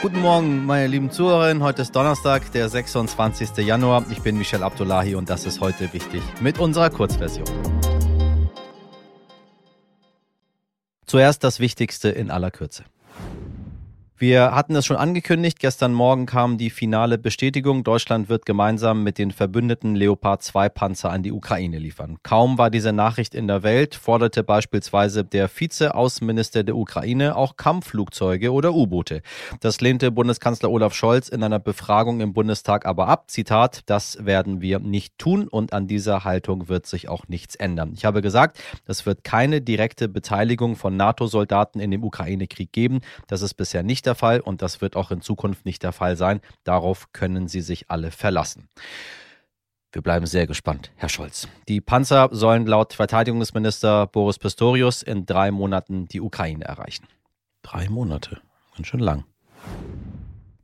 Guten Morgen, meine lieben Zuhörerinnen. Heute ist Donnerstag, der 26. Januar. Ich bin Michel Abdullahi und das ist heute wichtig mit unserer Kurzversion. Zuerst das Wichtigste in aller Kürze. Wir hatten es schon angekündigt. Gestern Morgen kam die finale Bestätigung. Deutschland wird gemeinsam mit den verbündeten Leopard 2 Panzer an die Ukraine liefern. Kaum war diese Nachricht in der Welt, forderte beispielsweise der Vize-Außenminister der Ukraine auch Kampfflugzeuge oder U-Boote. Das lehnte Bundeskanzler Olaf Scholz in einer Befragung im Bundestag aber ab. Zitat, das werden wir nicht tun und an dieser Haltung wird sich auch nichts ändern. Ich habe gesagt, es wird keine direkte Beteiligung von NATO-Soldaten in dem Ukraine-Krieg geben. Das ist bisher nicht der Fall und das wird auch in Zukunft nicht der Fall sein. Darauf können Sie sich alle verlassen. Wir bleiben sehr gespannt, Herr Scholz. Die Panzer sollen laut Verteidigungsminister Boris Pistorius in drei Monaten die Ukraine erreichen. Drei Monate, ganz schön lang.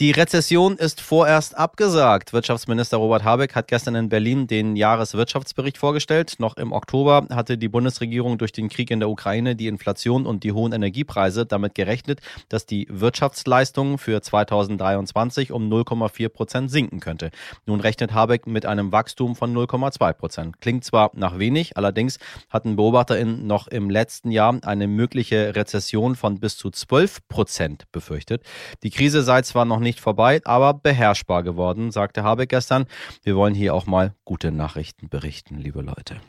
Die Rezession ist vorerst abgesagt. Wirtschaftsminister Robert Habeck hat gestern in Berlin den Jahreswirtschaftsbericht vorgestellt. Noch im Oktober hatte die Bundesregierung durch den Krieg in der Ukraine, die Inflation und die hohen Energiepreise damit gerechnet, dass die Wirtschaftsleistung für 2023 um 0,4 Prozent sinken könnte. Nun rechnet Habeck mit einem Wachstum von 0,2 Prozent. Klingt zwar nach wenig, allerdings hatten BeobachterInnen noch im letzten Jahr eine mögliche Rezession von bis zu 12 Prozent befürchtet. Die Krise sei zwar noch nicht nicht vorbei, aber beherrschbar geworden, sagte Habeck gestern. Wir wollen hier auch mal gute Nachrichten berichten, liebe Leute.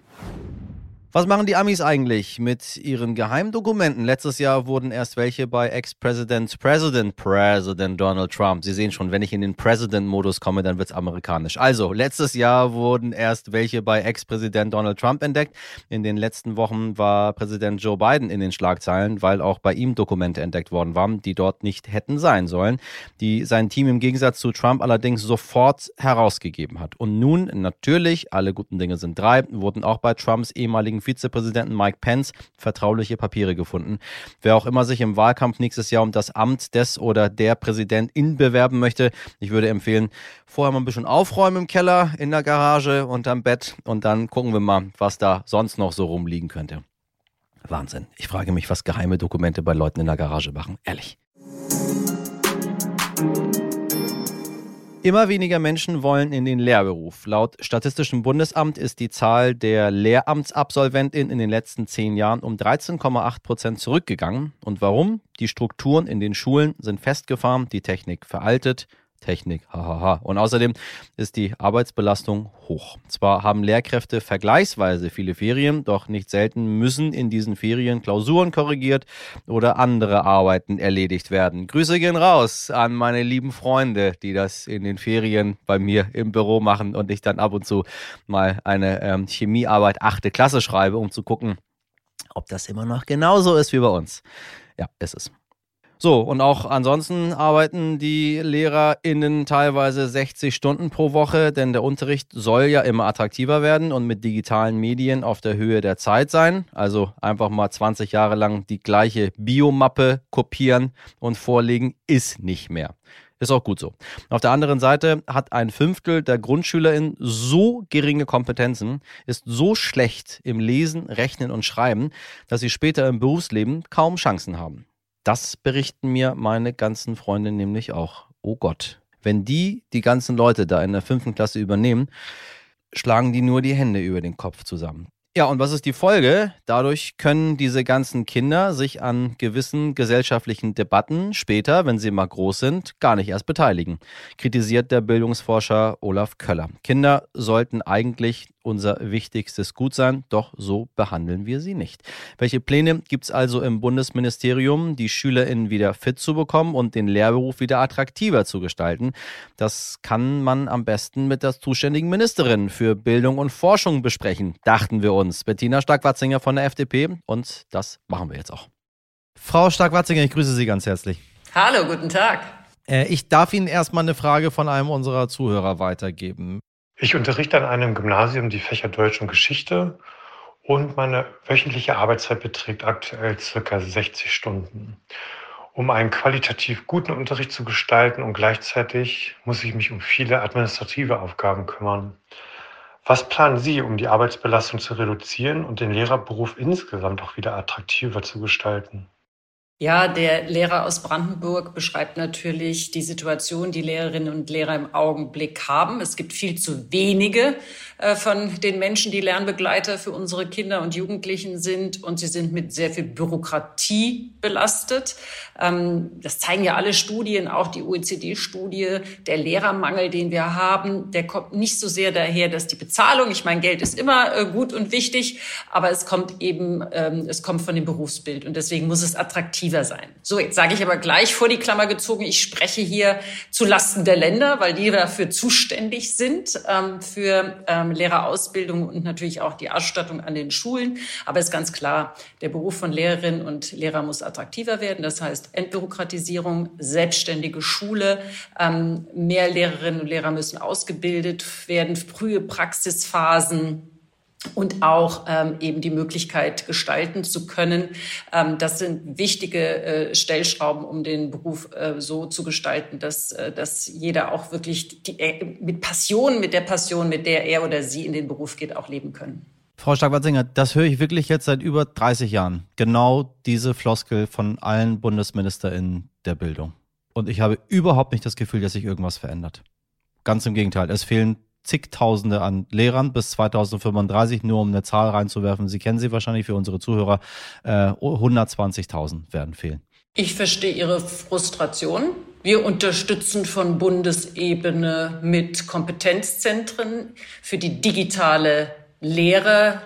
Was machen die Amis eigentlich mit ihren Geheimdokumenten? Letztes Jahr wurden erst welche bei Ex-President, President, President Donald Trump. Sie sehen schon, wenn ich in den President-Modus komme, dann wird's amerikanisch. Also, letztes Jahr wurden erst welche bei Ex-Präsident Donald Trump entdeckt. In den letzten Wochen war Präsident Joe Biden in den Schlagzeilen, weil auch bei ihm Dokumente entdeckt worden waren, die dort nicht hätten sein sollen, die sein Team im Gegensatz zu Trump allerdings sofort herausgegeben hat. Und nun, natürlich, alle guten Dinge sind drei, wurden auch bei Trumps ehemaligen Vizepräsidenten Mike Pence vertrauliche Papiere gefunden. Wer auch immer sich im Wahlkampf nächstes Jahr um das Amt des oder der Präsidentin bewerben möchte, ich würde empfehlen, vorher mal ein bisschen aufräumen im Keller, in der Garage, unterm Bett und dann gucken wir mal, was da sonst noch so rumliegen könnte. Wahnsinn. Ich frage mich, was geheime Dokumente bei Leuten in der Garage machen. Ehrlich. Immer weniger Menschen wollen in den Lehrberuf. Laut Statistischem Bundesamt ist die Zahl der Lehramtsabsolventinnen in den letzten zehn Jahren um 13,8 Prozent zurückgegangen. Und warum? Die Strukturen in den Schulen sind festgefahren, die Technik veraltet, Technik, hahaha. Und außerdem ist die Arbeitsbelastung hoch. Zwar haben Lehrkräfte vergleichsweise viele Ferien, doch nicht selten müssen in diesen Ferien Klausuren korrigiert oder andere Arbeiten erledigt werden. Grüße gehen raus an meine lieben Freunde, die das in den Ferien bei mir im Büro machen und ich dann ab und zu mal eine ähm, Chemiearbeit achte Klasse schreibe, um zu gucken, ob das immer noch genauso ist wie bei uns. Ja, ist es. So, und auch ansonsten arbeiten die LehrerInnen teilweise 60 Stunden pro Woche, denn der Unterricht soll ja immer attraktiver werden und mit digitalen Medien auf der Höhe der Zeit sein. Also einfach mal 20 Jahre lang die gleiche Biomappe kopieren und vorlegen ist nicht mehr. Ist auch gut so. Auf der anderen Seite hat ein Fünftel der GrundschülerInnen so geringe Kompetenzen, ist so schlecht im Lesen, Rechnen und Schreiben, dass sie später im Berufsleben kaum Chancen haben. Das berichten mir meine ganzen Freunde nämlich auch. Oh Gott, wenn die die ganzen Leute da in der fünften Klasse übernehmen, schlagen die nur die Hände über den Kopf zusammen. Ja, und was ist die Folge? Dadurch können diese ganzen Kinder sich an gewissen gesellschaftlichen Debatten später, wenn sie mal groß sind, gar nicht erst beteiligen, kritisiert der Bildungsforscher Olaf Köller. Kinder sollten eigentlich unser wichtigstes Gut sein, doch so behandeln wir sie nicht. Welche Pläne gibt es also im Bundesministerium, die SchülerInnen wieder fit zu bekommen und den Lehrberuf wieder attraktiver zu gestalten? Das kann man am besten mit der zuständigen Ministerin für Bildung und Forschung besprechen, dachten wir uns. Bettina Stark-Watzinger von der FDP und das machen wir jetzt auch. Frau Stark-Watzinger, ich grüße Sie ganz herzlich. Hallo, guten Tag. Äh, ich darf Ihnen erstmal eine Frage von einem unserer Zuhörer weitergeben. Ich unterrichte an einem Gymnasium die Fächer Deutsch und Geschichte und meine wöchentliche Arbeitszeit beträgt aktuell circa 60 Stunden. Um einen qualitativ guten Unterricht zu gestalten und gleichzeitig muss ich mich um viele administrative Aufgaben kümmern. Was planen Sie, um die Arbeitsbelastung zu reduzieren und den Lehrerberuf insgesamt auch wieder attraktiver zu gestalten? Ja, der Lehrer aus Brandenburg beschreibt natürlich die Situation, die Lehrerinnen und Lehrer im Augenblick haben. Es gibt viel zu wenige äh, von den Menschen, die Lernbegleiter für unsere Kinder und Jugendlichen sind. Und sie sind mit sehr viel Bürokratie belastet. Ähm, das zeigen ja alle Studien, auch die OECD-Studie. Der Lehrermangel, den wir haben, der kommt nicht so sehr daher, dass die Bezahlung, ich meine, Geld ist immer äh, gut und wichtig, aber es kommt eben, ähm, es kommt von dem Berufsbild. Und deswegen muss es attraktiv attraktiver sein. So, jetzt sage ich aber gleich vor die Klammer gezogen, ich spreche hier zu Lasten der Länder, weil die dafür zuständig sind, ähm, für ähm, Lehrerausbildung und natürlich auch die Ausstattung an den Schulen. Aber es ist ganz klar, der Beruf von Lehrerinnen und Lehrer muss attraktiver werden. Das heißt Entbürokratisierung, selbstständige Schule, ähm, mehr Lehrerinnen und Lehrer müssen ausgebildet werden, frühe Praxisphasen und auch ähm, eben die Möglichkeit gestalten zu können. Ähm, das sind wichtige äh, Stellschrauben, um den Beruf äh, so zu gestalten, dass, äh, dass jeder auch wirklich die, äh, mit Passion, mit der Passion, mit der er oder sie in den Beruf geht, auch leben können. Frau Stark-Watzinger, das höre ich wirklich jetzt seit über 30 Jahren. Genau diese Floskel von allen BundesministerInnen der Bildung. Und ich habe überhaupt nicht das Gefühl, dass sich irgendwas verändert. Ganz im Gegenteil. Es fehlen zigtausende an Lehrern bis 2035, nur um eine Zahl reinzuwerfen. Sie kennen sie wahrscheinlich für unsere Zuhörer. Äh, 120.000 werden fehlen. Ich verstehe Ihre Frustration. Wir unterstützen von Bundesebene mit Kompetenzzentren für die digitale Lehre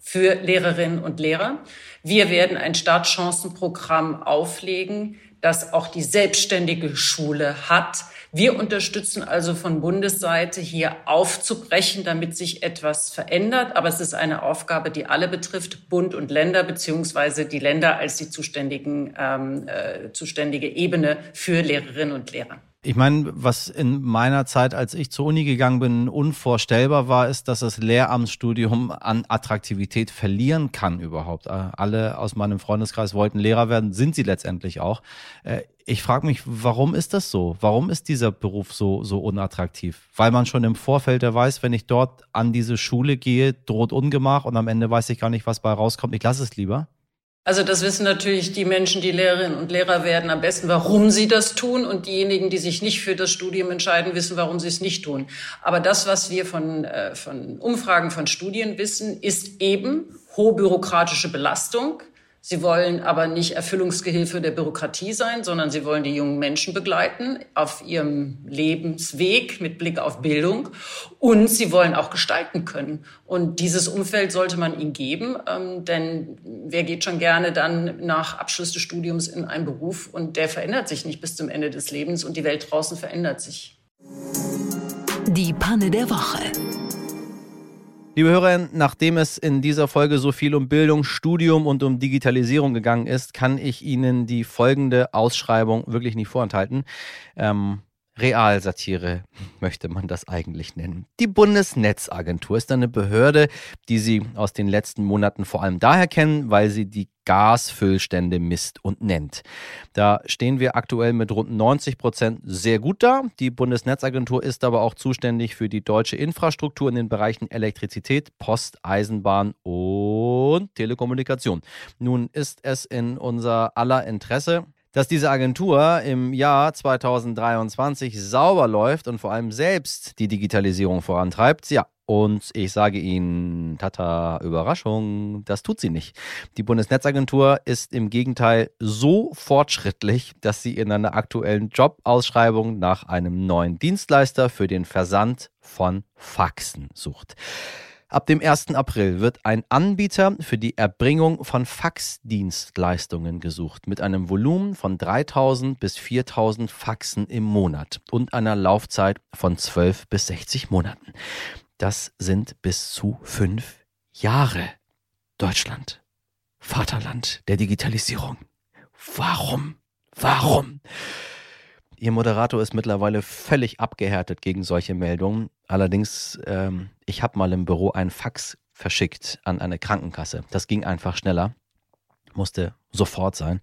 für Lehrerinnen und Lehrer. Wir werden ein Startchancenprogramm auflegen, das auch die selbstständige Schule hat wir unterstützen also von Bundesseite hier aufzubrechen, damit sich etwas verändert. Aber es ist eine Aufgabe, die alle betrifft, Bund und Länder, beziehungsweise die Länder als die zuständigen, ähm, äh, zuständige Ebene für Lehrerinnen und Lehrer. Ich meine, was in meiner Zeit, als ich zur Uni gegangen bin, unvorstellbar war, ist, dass das Lehramtsstudium an Attraktivität verlieren kann überhaupt. Äh, alle aus meinem Freundeskreis wollten Lehrer werden, sind sie letztendlich auch. Äh, ich frage mich, warum ist das so? Warum ist dieser Beruf so, so unattraktiv? Weil man schon im Vorfeld ja weiß, wenn ich dort an diese Schule gehe, droht Ungemach und am Ende weiß ich gar nicht, was bei rauskommt. Ich lasse es lieber. Also das wissen natürlich die Menschen, die Lehrerinnen und Lehrer werden, am besten, warum sie das tun. Und diejenigen, die sich nicht für das Studium entscheiden, wissen, warum sie es nicht tun. Aber das, was wir von, äh, von Umfragen, von Studien wissen, ist eben hohe bürokratische Belastung Sie wollen aber nicht Erfüllungsgehilfe der Bürokratie sein, sondern sie wollen die jungen Menschen begleiten auf ihrem Lebensweg mit Blick auf Bildung. Und sie wollen auch gestalten können. Und dieses Umfeld sollte man ihnen geben, ähm, denn wer geht schon gerne dann nach Abschluss des Studiums in einen Beruf und der verändert sich nicht bis zum Ende des Lebens und die Welt draußen verändert sich. Die Panne der Woche. Liebe Hörer, nachdem es in dieser Folge so viel um Bildung, Studium und um Digitalisierung gegangen ist, kann ich Ihnen die folgende Ausschreibung wirklich nicht vorenthalten. Ähm, Realsatire möchte man das eigentlich nennen. Die Bundesnetzagentur ist eine Behörde, die Sie aus den letzten Monaten vor allem daher kennen, weil sie die Gasfüllstände misst und nennt. Da stehen wir aktuell mit rund 90 Prozent sehr gut da. Die Bundesnetzagentur ist aber auch zuständig für die deutsche Infrastruktur in den Bereichen Elektrizität, Post, Eisenbahn und Telekommunikation. Nun ist es in unser aller Interesse, dass diese Agentur im Jahr 2023 sauber läuft und vor allem selbst die Digitalisierung vorantreibt. Ja, und ich sage Ihnen, tata, Überraschung, das tut sie nicht. Die Bundesnetzagentur ist im Gegenteil so fortschrittlich, dass sie in einer aktuellen Jobausschreibung nach einem neuen Dienstleister für den Versand von Faxen sucht. Ab dem 1. April wird ein Anbieter für die Erbringung von Faxdienstleistungen gesucht mit einem Volumen von 3000 bis 4000 Faxen im Monat und einer Laufzeit von 12 bis 60 Monaten. Das sind bis zu fünf Jahre. Deutschland, Vaterland der Digitalisierung. Warum? Warum? Ihr Moderator ist mittlerweile völlig abgehärtet gegen solche Meldungen. Allerdings, ähm, ich habe mal im Büro einen Fax verschickt an eine Krankenkasse. Das ging einfach schneller, musste sofort sein.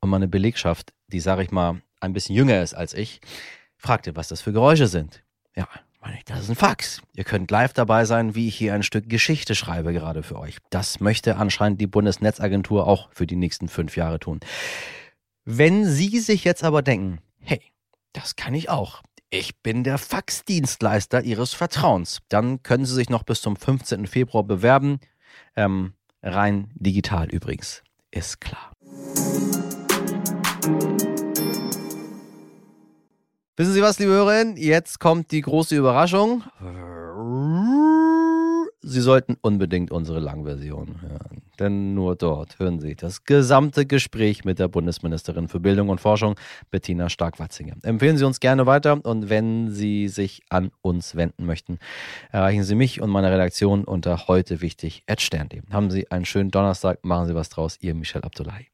Und meine Belegschaft, die, sage ich mal, ein bisschen jünger ist als ich, fragte, was das für Geräusche sind. Ja, Das ist ein Fax. Ihr könnt live dabei sein, wie ich hier ein Stück Geschichte schreibe gerade für euch. Das möchte anscheinend die Bundesnetzagentur auch für die nächsten fünf Jahre tun. Wenn Sie sich jetzt aber denken, hey, das kann ich auch. Ich bin der Faxdienstleister Ihres Vertrauens. Dann können Sie sich noch bis zum 15. Februar bewerben. Ähm, rein digital übrigens. Ist klar. Wissen Sie was, liebe Hörerinnen? Jetzt kommt die große Überraschung. Sie sollten unbedingt unsere Langversion hören. Denn nur dort hören Sie das gesamte Gespräch mit der Bundesministerin für Bildung und Forschung, Bettina Stark-Watzinger. Empfehlen Sie uns gerne weiter und wenn Sie sich an uns wenden möchten, erreichen Sie mich und meine Redaktion unter heute wichtig. Haben Sie einen schönen Donnerstag, machen Sie was draus. Ihr Michel Abdullahi.